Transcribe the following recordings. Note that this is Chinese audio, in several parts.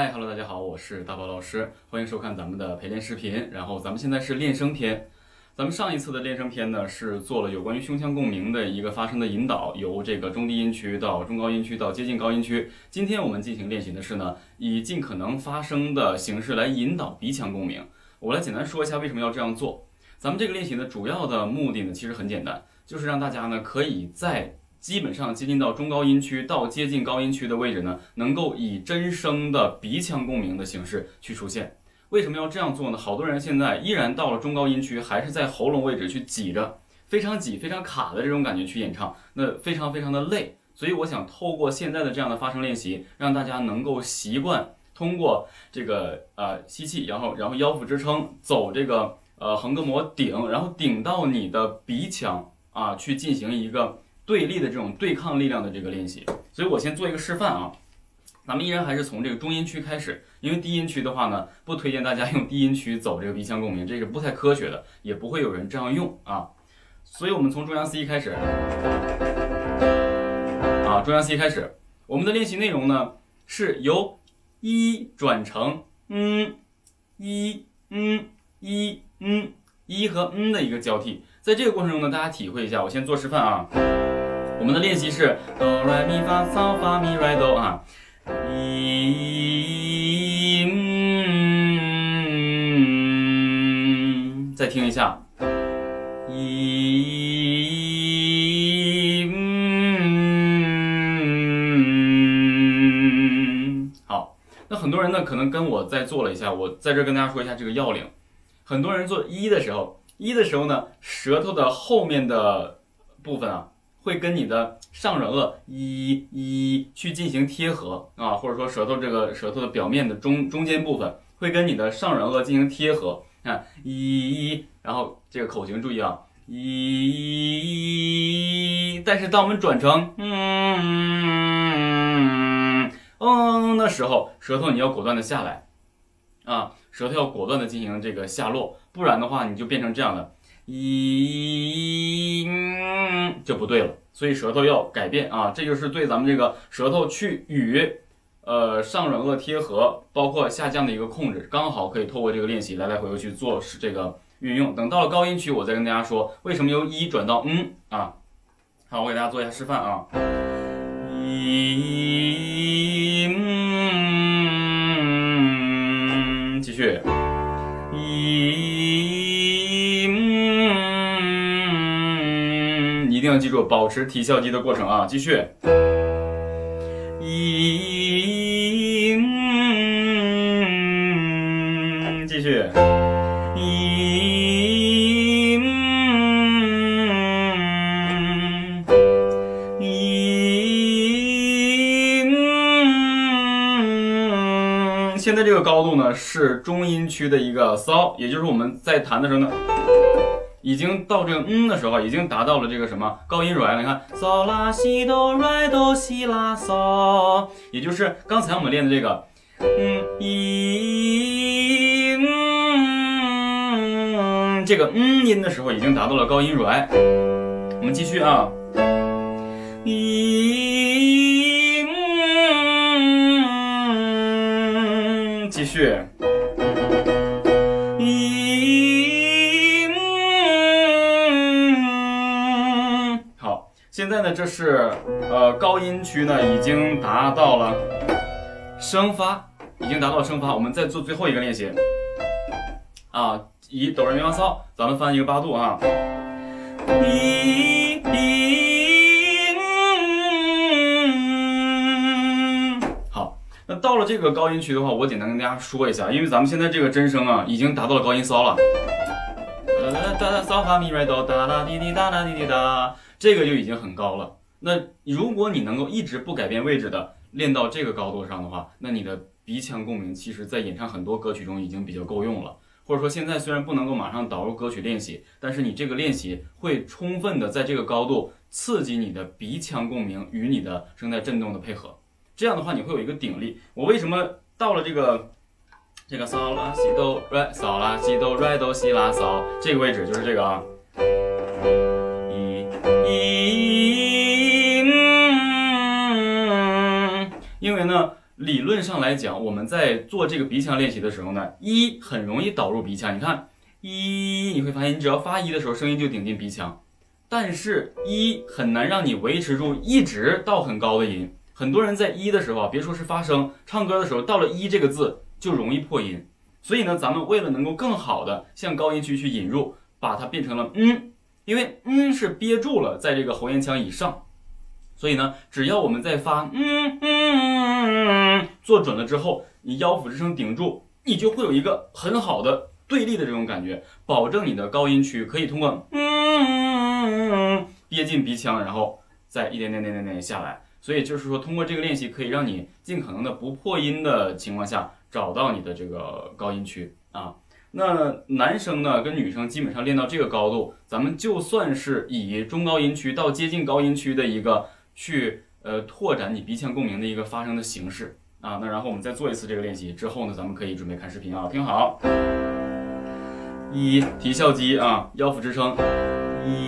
嗨，Hello，大家好，我是大宝老师，欢迎收看咱们的陪练视频。然后咱们现在是练声篇，咱们上一次的练声篇呢是做了有关于胸腔共鸣的一个发声的引导，由这个中低音区到中高音区到接近高音区。今天我们进行练习的是呢，以尽可能发声的形式来引导鼻腔共鸣。我来简单说一下为什么要这样做。咱们这个练习的主要的目的呢，其实很简单，就是让大家呢可以在基本上接近到中高音区到接近高音区的位置呢，能够以真声的鼻腔共鸣的形式去出现。为什么要这样做呢？好多人现在依然到了中高音区，还是在喉咙位置去挤着，非常挤、非常卡的这种感觉去演唱，那非常非常的累。所以我想透过现在的这样的发声练习，让大家能够习惯通过这个呃吸气，然后然后腰腹支撑，走这个呃横膈膜顶，然后顶到你的鼻腔啊，去进行一个。对立的这种对抗力量的这个练习，所以我先做一个示范啊。咱们依然还是从这个中音区开始，因为低音区的话呢，不推荐大家用低音区走这个鼻腔共鸣，这是不太科学的，也不会有人这样用啊。所以我们从中央 C 开始啊，中央 C 开始，我们的练习内容呢是由一转成嗯一嗯一嗯一和嗯的一个交替，在这个过程中呢，大家体会一下，我先做示范啊。我们的练习是哆来咪发嗦发咪来哆啊，一嗯，再听一下，一嗯，好，那很多人呢可能跟我再做了一下，我在这跟大家说一下这个要领。很多人做一的时候，一的时候呢，舌头的后面的部分啊。会跟你的上软腭一一去进行贴合啊，或者说舌头这个舌头的表面的中中间部分会跟你的上软腭进行贴合看一，然后这个口型注意啊一，但是当我们转成嗯嗯的时候，舌头你要果断的下来啊，舌头要果断的进行这个下落，不然的话你就变成这样的。一就不对了，所以舌头要改变啊，这就是对咱们这个舌头去与呃上软腭贴合，包括下降的一个控制，刚好可以透过这个练习来来回回去做是这个运用。等到了高音区，我再跟大家说为什么由一转到嗯啊。好，我给大家做一下示范啊。一嗯，继续。一要记住，保持提笑肌的过程啊！继续，一，继续，现在这个高度呢是中音区的一个骚，也就是我们在弹的时候呢。已经到这个嗯的时候，已经达到了这个什么高音软。你看，嗦拉西哆哆西拉嗦，也就是刚才我们练的这个嗯一嗯这个嗯音的时候，已经达到了高音软。我们继续啊，一嗯继续。现在呢，这是呃高音区呢，已经达到了升发，已经达到了升发。我们再做最后一个练习啊，以哆来咪发嗦，咱们翻一个八度啊，一一好，那到了这个高音区的话，我简单跟大家说一下，因为咱们现在这个真声啊，已经达到了高音骚了，哒哒哒哒嗦发咪来哆哒啦滴滴哒啦滴滴哒。这个就已经很高了。那如果你能够一直不改变位置的练到这个高度上的话，那你的鼻腔共鸣其实在演唱很多歌曲中已经比较够用了。或者说现在虽然不能够马上导入歌曲练习，但是你这个练习会充分的在这个高度刺激你的鼻腔共鸣与你的声带振动的配合。这样的话你会有一个顶力。我为什么到了这个这个嗦拉西哆来嗦拉西哆来哆西拉嗦这个位置就是这个啊。理论上来讲，我们在做这个鼻腔练习的时候呢，一很容易导入鼻腔。你看一，你会发现你只要发一的时候，声音就顶进鼻腔，但是一很难让你维持住一直到很高的音。很多人在一的时候啊，别说是发声，唱歌的时候到了一这个字就容易破音。所以呢，咱们为了能够更好的向高音区去引入，把它变成了嗯，因为嗯是憋住了在这个喉咽腔以上。所以呢，只要我们在发嗯嗯做准了之后，你腰腹支撑顶住，你就会有一个很好的对立的这种感觉，保证你的高音区可以通过嗯憋进鼻腔，然后再一点点点点点下来。所以就是说，通过这个练习，可以让你尽可能的不破音的情况下，找到你的这个高音区啊。那男生呢，跟女生基本上练到这个高度，咱们就算是以中高音区到接近高音区的一个。去呃拓展你鼻腔共鸣的一个发声的形式。啊，那然后我们再做一次这个练习之后呢，咱们可以准备看视频啊，听好，一提笑肌啊，腰腹支撑，一，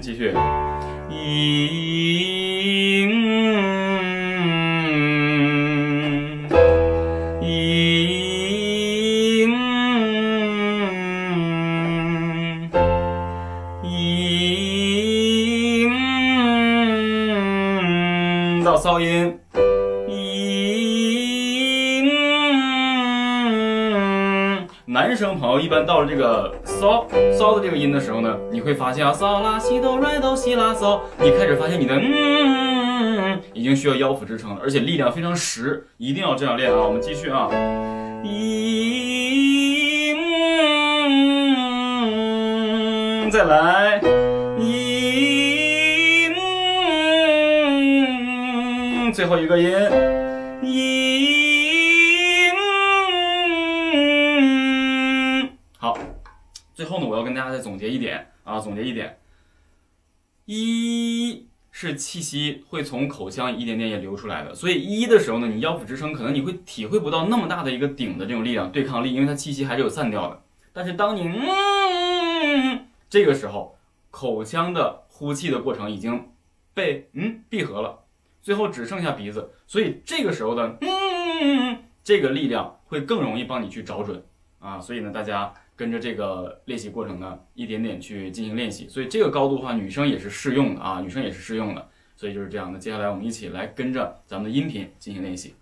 继续，一。朋友一般到了这个骚骚的这个音的时候呢，你会发现啊，嗦啦西哆来哆西啦嗦，你开始发现你的嗯已经需要腰腹支撑了，而且力量非常实，一定要这样练啊！我们继续啊，一，再来。最后一个音，一，最后呢，我要跟大家再总结一点啊，总结一点，一是气息会从口腔一点点也流出来的，所以一的时候呢，你腰腹支撑可能你会体会不到那么大的一个顶的这种力量对抗力，因为它气息还是有散掉的。但是当你嗯这个时候，口腔的呼气的过程已经被嗯闭合了。最后只剩下鼻子，所以这个时候的嗯，这个力量会更容易帮你去找准啊。所以呢，大家跟着这个练习过程呢，一点点去进行练习。所以这个高度的话，女生也是适用的啊，女生也是适用的。所以就是这样的。接下来我们一起来跟着咱们的音频进行练习。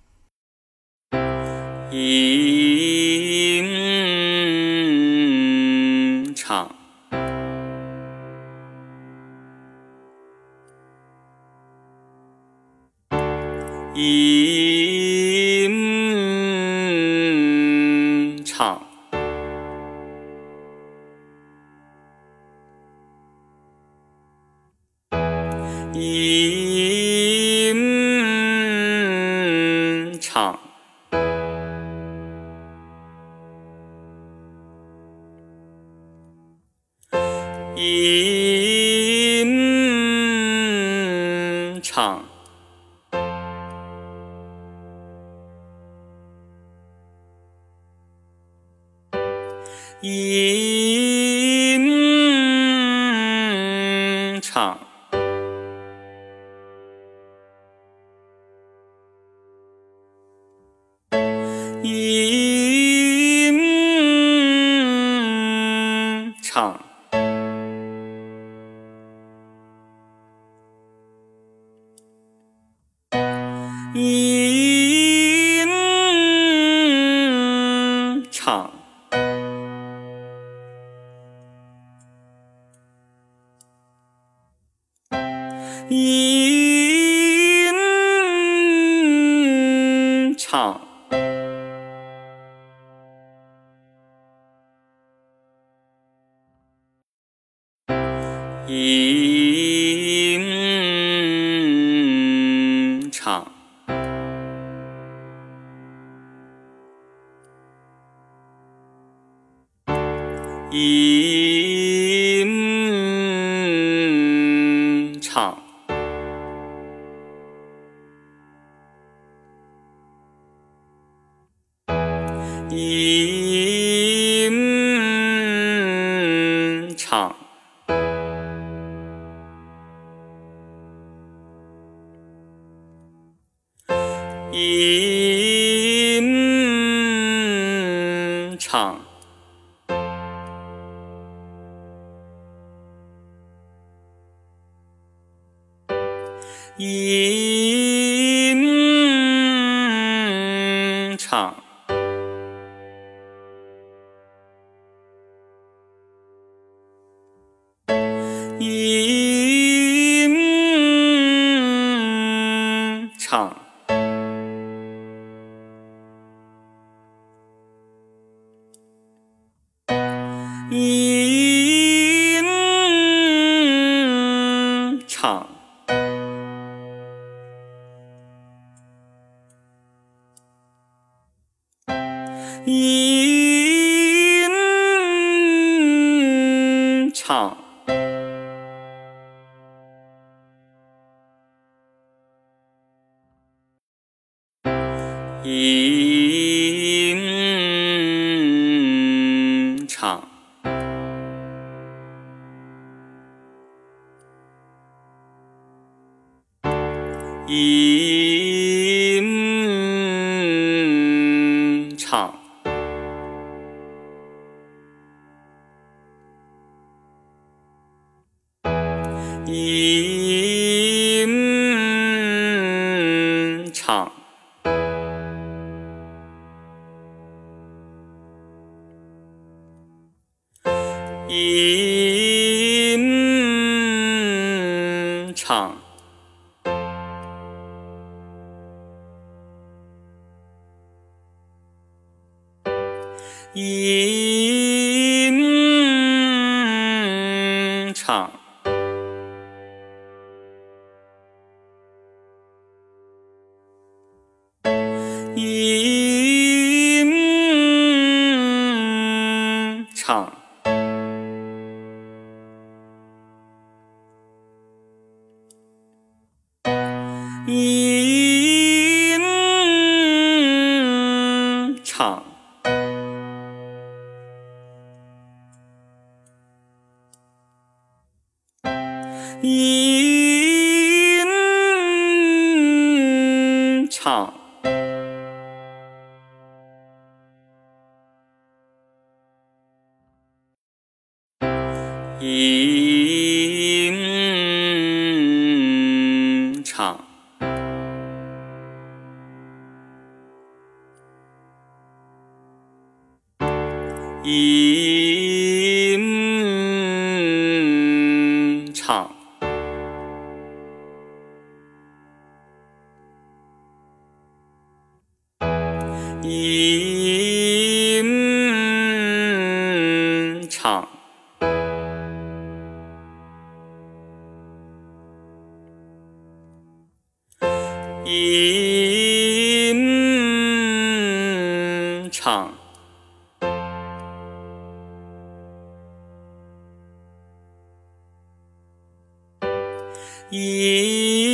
吟唱。一吟唱，吟唱。吟唱，唱。吟唱。吟唱。吟唱。吟唱，吟唱，吟吟唱，吟唱。吟唱，吟唱。吟唱，吟唱，吟唱，吟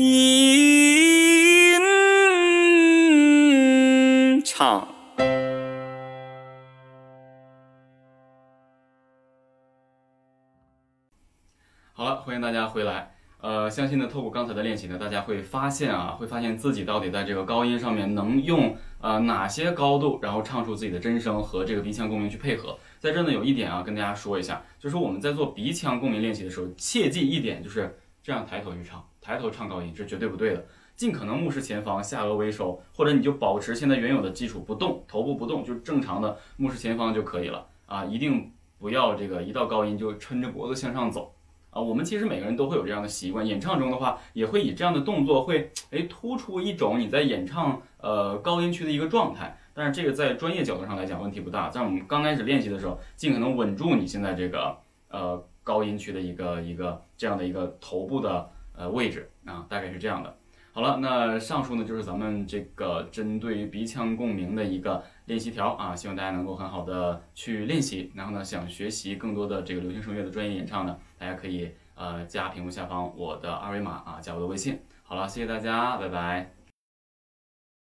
吟唱。好了，欢迎大家回来。呃，相信呢，透过刚才的练习呢，大家会发现啊，会发现自己到底在这个高音上面能用呃哪些高度，然后唱出自己的真声和这个鼻腔共鸣去配合。在这呢，有一点啊，跟大家说一下，就是我们在做鼻腔共鸣练习的时候，切记一点，就是这样抬头去唱，抬头唱高音是绝对不对的。尽可能目视前方，下颚微收，或者你就保持现在原有的基础不动，头部不动，就正常的目视前方就可以了啊！一定不要这个一到高音就抻着脖子向上走。啊，我们其实每个人都会有这样的习惯，演唱中的话也会以这样的动作会哎突出一种你在演唱呃高音区的一个状态。但是这个在专业角度上来讲问题不大，在我们刚开始练习的时候，尽可能稳住你现在这个呃高音区的一个一个这样的一个头部的呃位置啊，大概是这样的。好了，那上述呢就是咱们这个针对于鼻腔共鸣的一个练习条啊，希望大家能够很好的去练习。然后呢，想学习更多的这个流行声乐的专业演唱呢，大家可以呃加屏幕下方我的二维码啊，加我的微信。好了，谢谢大家，拜拜。